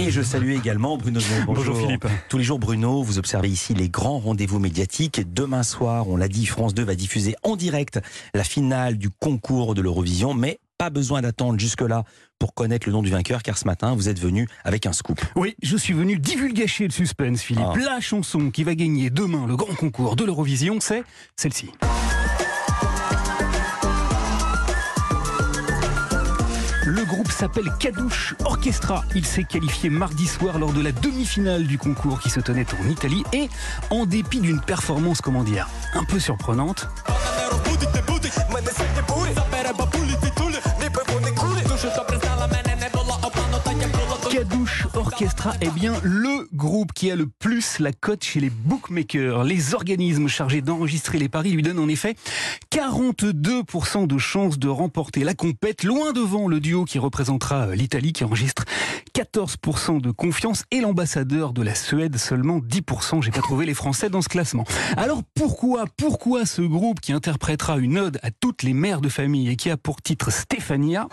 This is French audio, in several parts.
Et je salue également Bruno Donnet. Bonjour Philippe. Tous les jours, Bruno, vous observez ici les grands rendez-vous médiatiques. Demain soir, on l'a dit, France 2 va diffuser en direct la finale du concours de l'Eurovision, mais pas besoin d'attendre jusque-là pour connaître le nom du vainqueur, car ce matin, vous êtes venu avec un scoop. Oui, je suis venu divulgacher le suspense, Philippe. Ah. La chanson qui va gagner demain le grand concours de l'Eurovision, c'est celle-ci. S'appelle Kadouche Orchestra. Il s'est qualifié mardi soir lors de la demi-finale du concours qui se tenait en Italie et en dépit d'une performance, comment dire, un peu surprenante, Orchestra est bien le groupe qui a le plus la cote chez les bookmakers. Les organismes chargés d'enregistrer les paris lui donnent en effet 42% de chances de remporter la compète, loin devant le duo qui représentera l'Italie qui enregistre 14% de confiance et l'ambassadeur de la Suède seulement 10%. J'ai pas trouvé les Français dans ce classement. Alors pourquoi, pourquoi ce groupe qui interprétera une ode à toutes les mères de famille et qui a pour titre Stéphania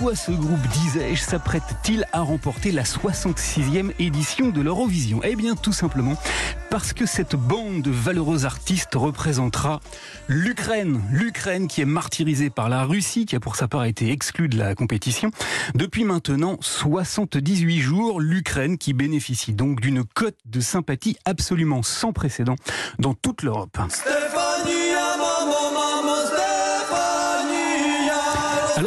Pourquoi ce groupe, disais-je, s'apprête-t-il à remporter la 66e édition de l'Eurovision? Eh bien, tout simplement parce que cette bande de valeureux artistes représentera l'Ukraine. L'Ukraine qui est martyrisée par la Russie, qui a pour sa part été exclue de la compétition. Depuis maintenant 78 jours, l'Ukraine qui bénéficie donc d'une cote de sympathie absolument sans précédent dans toute l'Europe.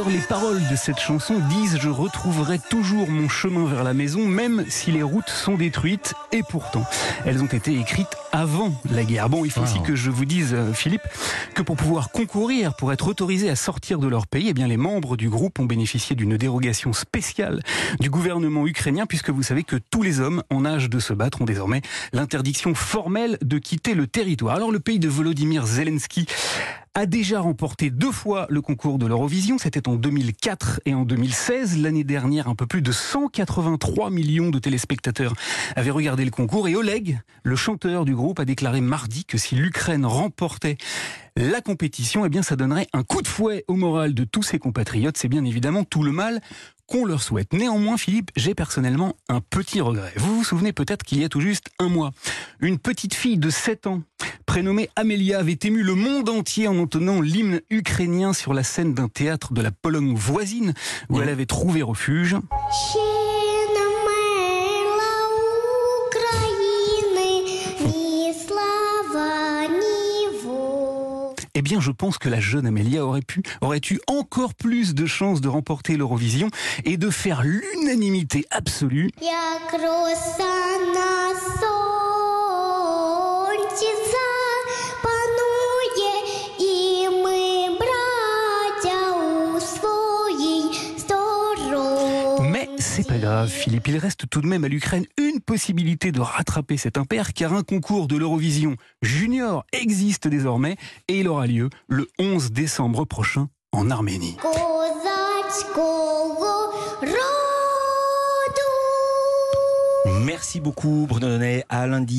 Alors les paroles de cette chanson disent je retrouverai toujours mon chemin vers la maison même si les routes sont détruites et pourtant elles ont été écrites avant la guerre. Bon, il faut aussi que je vous dise euh, Philippe que pour pouvoir concourir, pour être autorisés à sortir de leur pays, eh bien les membres du groupe ont bénéficié d'une dérogation spéciale du gouvernement ukrainien puisque vous savez que tous les hommes en âge de se battre ont désormais l'interdiction formelle de quitter le territoire. Alors le pays de Volodymyr Zelensky a déjà remporté deux fois le concours de l'Eurovision. C'était en 2004 et en 2016. L'année dernière, un peu plus de 183 millions de téléspectateurs avaient regardé le concours. Et Oleg, le chanteur du groupe, a déclaré mardi que si l'Ukraine remportait la compétition, eh bien, ça donnerait un coup de fouet au moral de tous ses compatriotes. C'est bien évidemment tout le mal qu'on leur souhaite. Néanmoins, Philippe, j'ai personnellement un petit regret. Vous vous souvenez peut-être qu'il y a tout juste un mois, une petite fille de 7 ans, prénommée Amélia, avait ému le monde entier en entonnant l'hymne ukrainien sur la scène d'un théâtre de la Pologne voisine où elle avait trouvé refuge. eh bien, je pense que la jeune Amélia aurait pu, aurait eu encore plus de chances de remporter l'Eurovision et de faire l'unanimité absolue. Як роса на сонці запанує, і ми, браття, у своїй стороні. Mais c'est pas grave, Philippe. Il reste tout de même à l'Ukraine une possibilité de rattraper cet impair, car un concours de l'Eurovision junior existe désormais et il aura lieu le 11 décembre prochain en Arménie. Козацького роду. Merci beaucoup, Bruno Donnet. À lundi.